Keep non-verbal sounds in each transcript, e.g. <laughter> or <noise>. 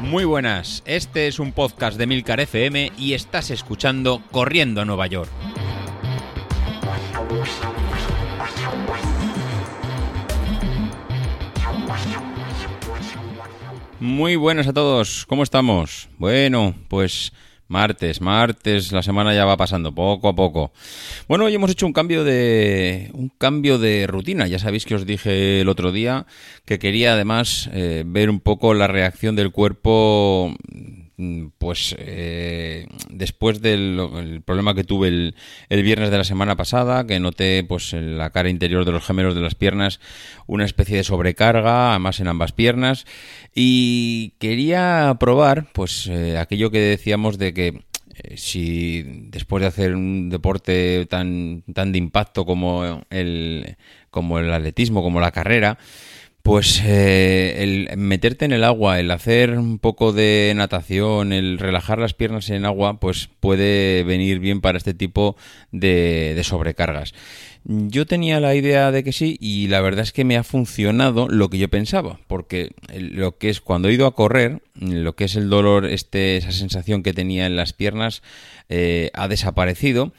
Muy buenas, este es un podcast de Milcar FM y estás escuchando Corriendo a Nueva York. Muy buenas a todos, ¿cómo estamos? Bueno, pues Martes, martes, la semana ya va pasando poco a poco. Bueno, hoy hemos hecho un cambio de un cambio de rutina. Ya sabéis que os dije el otro día que quería además eh, ver un poco la reacción del cuerpo pues eh, después del problema que tuve el, el, viernes de la semana pasada, que noté pues en la cara interior de los gemelos de las piernas una especie de sobrecarga, además en ambas piernas, y quería probar pues eh, aquello que decíamos de que eh, si después de hacer un deporte tan, tan de impacto como el, como el atletismo, como la carrera, pues eh, el meterte en el agua, el hacer un poco de natación, el relajar las piernas en agua, pues puede venir bien para este tipo de, sobrecargas. Yo tenía la idea de que sí y la verdad es que me ha funcionado lo que yo pensaba, porque lo que es cuando he ido a correr, lo que es el dolor, este, esa sensación que tenía en las piernas, eh, ha desaparecido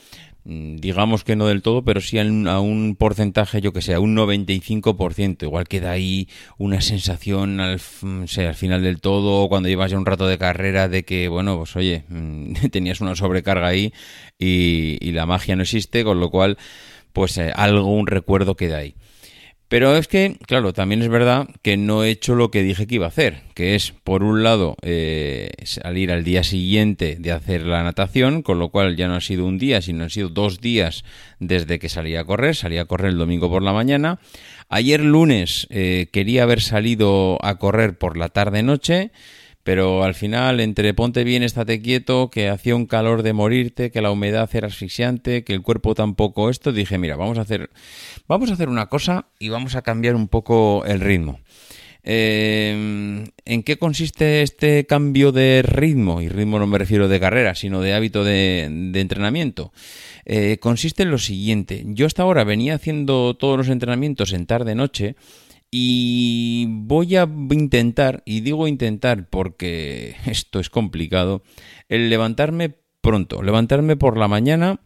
digamos que no del todo, pero sí a un, porcentaje, yo que sé, a un 95%. Igual queda ahí una sensación al, al final del todo, cuando llevas ya un rato de carrera, de que, bueno, pues oye, mm, <laughs> tenías una sobrecarga ahí y, y, la magia no existe, con lo cual, pues eh, algo, un recuerdo queda ahí. Pero es que, claro, también es verdad que no he hecho lo que dije que iba a hacer, que es, por un lado, eh, salir al día siguiente de hacer la natación, con lo cual ya no ha sido un día, sino han sido dos días desde que salí a correr, salí a correr el domingo por la mañana. Ayer lunes eh, quería haber salido a correr por la tarde-noche, pero al final, entre ponte bien, estate quieto, que hacía un calor de morirte, que la humedad era asfixiante, que el cuerpo tampoco esto, dije, mira, vamos a hacer, vamos a hacer una cosa y vamos a cambiar un poco el ritmo. Eh, ¿En qué consiste este cambio de ritmo? Y ritmo no me refiero de carrera, sino de hábito de, entrenamiento. Eh, consiste en lo siguiente. Yo hasta ahora venía haciendo todos los entrenamientos en tarde-noche y voy a intentar, y digo intentar porque <laughs> esto es complicado, el levantarme pronto, levantarme por la mañana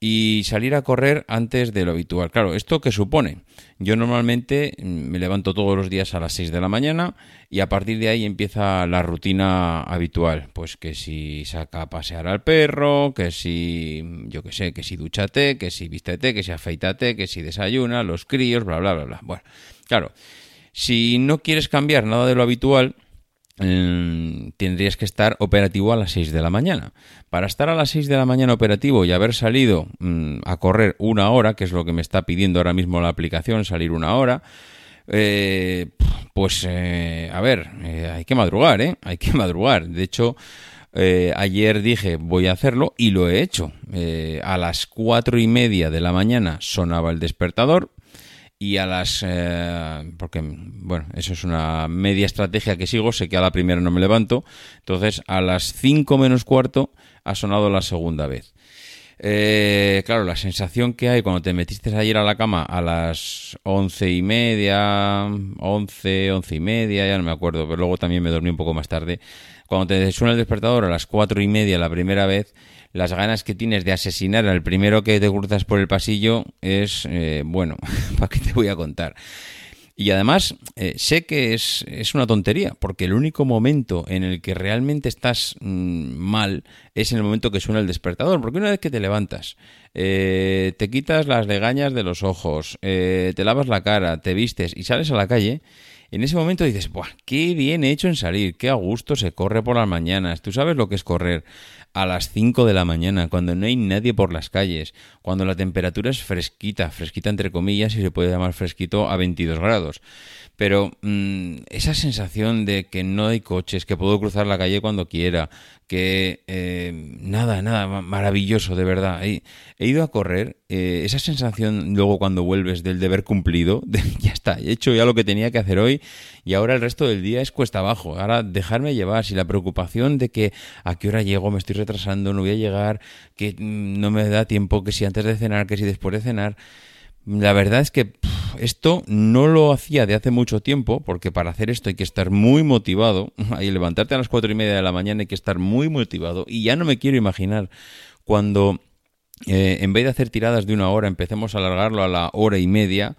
y salir a correr antes de lo habitual. Claro, ¿esto qué supone? Yo normalmente me levanto todos los días a las 6 de la mañana y a partir de ahí empieza la rutina habitual. Pues que si saca a pasear al perro, que si, yo qué sé, que si duchate, que si vístete, que si afeitate, que si desayuna, los críos, bla, bla, bla, bla. Bueno, Claro, si no quieres cambiar nada de lo habitual, mm, tendrías que estar operativo a las 6 de la mañana. Para estar a las 6 de la mañana operativo y haber salido mm, a correr una hora, que es lo que me está pidiendo ahora mismo la aplicación, salir una hora, eh, pues eh, a ver, eh, hay que madrugar, ¿eh? Hay que <laughs> madrugar. De hecho, ayer dije voy a hacerlo y lo he hecho. a las cuatro y media de la mañana sonaba el despertador, y a las... Eh, porque, bueno, eso es una media estrategia que sigo, sé que a la primera no me levanto, entonces a las 5 menos cuarto ha sonado la segunda vez. Eh, claro, la sensación que hay cuando te metiste ayer a la cama a las once y media, once, once y media, ya no me acuerdo, pero luego también me dormí un poco más tarde. Cuando te suena el despertador a las cuatro y media la primera vez, las ganas que tienes de asesinar al primero que te cruzas por el pasillo es, eh, bueno, <laughs> ¿para qué te voy a contar? Y además, eh, sé que es, es, una tontería, porque el único momento en el que realmente estás mm, mal es en el momento que suena el despertador, porque una vez que te levantas, eh, te quitas las legañas de los ojos, te lavas la cara, te vistes y sales a la calle, en ese momento dices, ¡buah! ¡Qué bien he hecho en salir! ¡Qué a gusto se corre por las mañanas! Tú sabes lo que es correr a las 5 de la mañana, cuando no hay nadie por las calles, cuando la temperatura es fresquita, fresquita entre comillas, y se puede llamar fresquito a 22 grados. Pero mm, esa sensación de que no hay coches, que puedo cruzar la calle cuando quiera, que eh, nada, nada, maravilloso, de verdad. He ido a correr, eh, esa sensación luego cuando vuelves del deber cumplido, <laughs> de, ya está, he hecho ya lo que tenía que hacer hoy y ahora el resto del día es cuesta abajo. Ahora dejarme llevar, si la preocupación de que a qué hora llego, me estoy retrasando, no voy a llegar, que mm, no me da tiempo, que si antes de cenar, que si después de cenar, la verdad es que esto no lo hacía de hace mucho tiempo, porque para hacer esto hay que estar muy motivado. <laughs> Hay levantarte a las cuatro y media de la mañana hay que estar muy motivado. Y ya no me quiero imaginar cuando eh, en vez de hacer tiradas de una hora empecemos a alargarlo a la hora y media.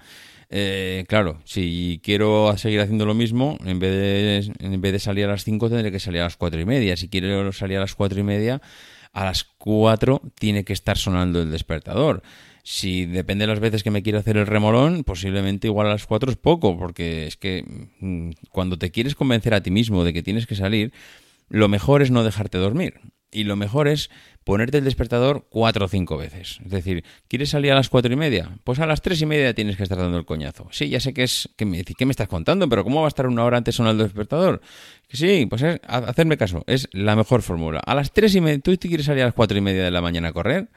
Eh, claro, si quiero seguir haciendo lo mismo, en vez, de, en vez de salir a las 5 tendré que salir a las cuatro y media. Si quiero salir a las cuatro y media, a las 4 tiene que estar sonando el despertador. Si depende de las veces que me quiero hacer el remolón, posiblemente igual a las 4 es poco, porque es que mm, cuando te quieres convencer a ti mismo de que tienes que salir, lo mejor es no dejarte dormir. Y lo mejor es ponerte el despertador cuatro o cinco veces. Es decir, ¿quieres salir a las cuatro y media? Pues a las tres y media tienes que estar dando el coñazo. Sí, ya sé que es... que me, ¿Qué me estás contando? Pero ¿cómo va a estar una hora antes sonando el despertador? Sí, pues es, hacerme caso. Es la mejor fórmula. A las tres y media... ¿Tú quieres salir a las cuatro y media de la mañana a correr?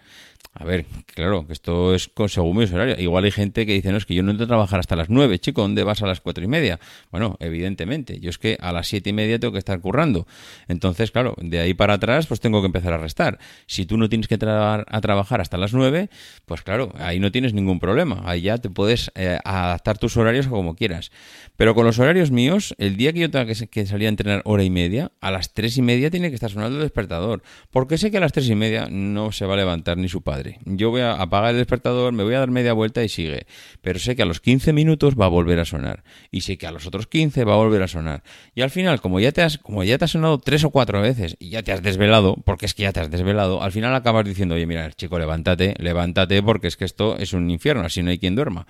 A ver, claro, que esto es según mi horario. Igual hay gente que dice, no, es que yo no entro a trabajar hasta las nueve, chico, ¿dónde vas a las cuatro y media? Bueno, evidentemente, yo es que a las siete y media tengo que estar currando. Entonces, claro, de ahí para atrás, pues tengo que empezar a restar. Si tú no tienes que a trabajar hasta las nueve, pues claro, ahí no tienes ningún problema. Ahí ya te puedes eh, adaptar tus horarios como quieras. Pero con los horarios míos, el día que yo tenga que, salir a entrenar hora y media, a las tres y media tiene que estar sonando el despertador. Porque sé que a las tres y media no se va a levantar ni su padre. Yo voy a apagar el despertador, me voy a dar media vuelta y sigue. Pero sé que a los 15 minutos va a volver a sonar. Y sé que a los otros 15 va a volver a sonar. Y al final, como ya te has, como ya te has sonado tres o cuatro veces y ya te has desvelado, porque es que ya te has desvelado, al final acabas diciendo, oye, mira, chico, levántate, levántate, porque es que esto es un infierno, así no hay quien duerma.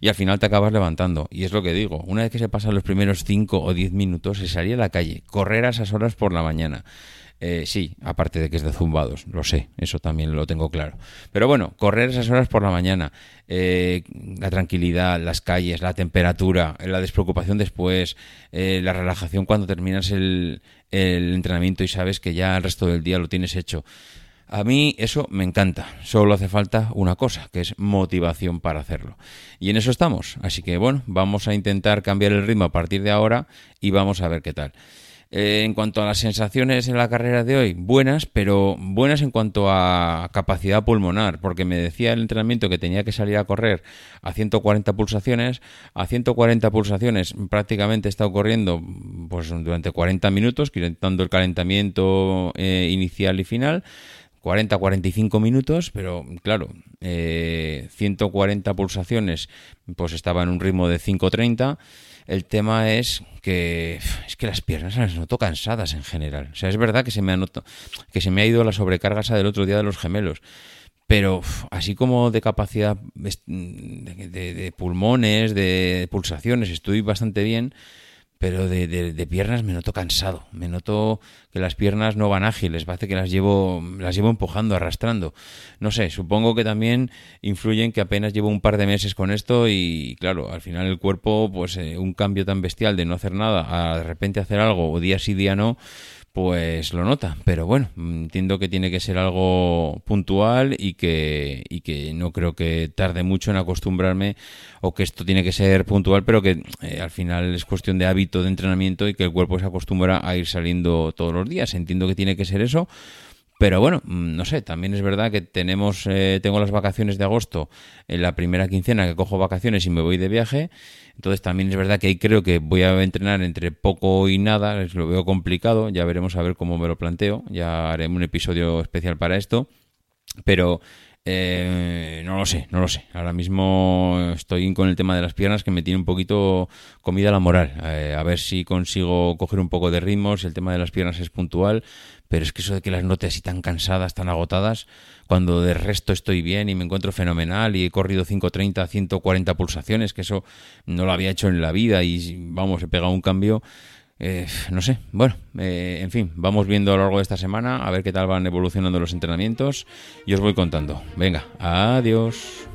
Y al final te acabas levantando. Y es lo que digo, una vez que se pasan los primeros 5 o 10 minutos, se salía a la calle, correr a esas horas por la mañana. Eh, sí, aparte de que es de zumbados, lo sé, eso también lo tengo claro. Pero bueno, correr esas horas por la mañana, eh, la tranquilidad, las calles, la temperatura, la despreocupación después, eh, la relajación cuando terminas el, el entrenamiento y sabes que ya el resto del día lo tienes hecho. A mí eso me encanta. Solo hace falta una cosa, que es motivación para hacerlo. Y en eso estamos. Así que bueno, vamos a intentar cambiar el ritmo a partir de ahora y vamos a ver qué tal. Eh, en cuanto a las sensaciones en la carrera de hoy, buenas, pero buenas en cuanto a capacidad pulmonar, porque me decía el entrenamiento que tenía que salir a correr a 140 pulsaciones. A 140 pulsaciones prácticamente he estado corriendo pues, durante 40 minutos, quitando el calentamiento eh, inicial y final. 40-45 minutos, pero claro, 140 eh, pulsaciones, pues estaba en un ritmo de 5.30 el tema es que es que las piernas las noto cansadas en general. O sea, es verdad que se me ha que se me ha ido la sobrecarga esa del otro día de los gemelos. Pero así como de capacidad de pulmones, de pulsaciones, estoy bastante bien pero de, de, piernas me noto cansado, me noto que las piernas no van ágiles, parece que las llevo, las llevo empujando, arrastrando. No sé, supongo que también influyen que apenas llevo un par de meses con esto y claro, al final el cuerpo, pues eh, un cambio tan bestial de no hacer nada a de repente hacer algo o día sí día no, pues lo nota. Pero bueno, entiendo que tiene que ser algo puntual y que, y que no creo que tarde mucho en acostumbrarme o que esto tiene que ser puntual, pero que eh, al final es cuestión de hábito de entrenamiento y que el cuerpo se acostumbra a ir saliendo todos los días. Entiendo que tiene que ser eso pero bueno, mm, no sé, también es verdad que tenemos, eh, tengo las vacaciones de agosto en la primera quincena que cojo vacaciones y me voy de viaje. Entonces también es verdad que ahí creo que voy a entrenar entre poco y nada, lo veo complicado, ya veremos a ver cómo me lo planteo, ya haré un episodio especial para esto. Pero eh, no lo sé, no lo sé. Ahora mismo estoy con el tema de las piernas que me tiene un poquito comida la moral. Eh, a ver si consigo coger un poco de ritmo, si el tema de las piernas es puntual. Pero es que eso de que las note así tan cansadas, tan agotadas, cuando de resto estoy bien y me encuentro fenomenal y he corrido 130, 140 pulsaciones, que eso no lo había hecho en la vida y vamos, he pegado un cambio eh, no sé, bueno, eh, en fin, vamos viendo a lo largo de esta semana a ver qué tal van evolucionando los entrenamientos y os voy contando. Venga, adiós.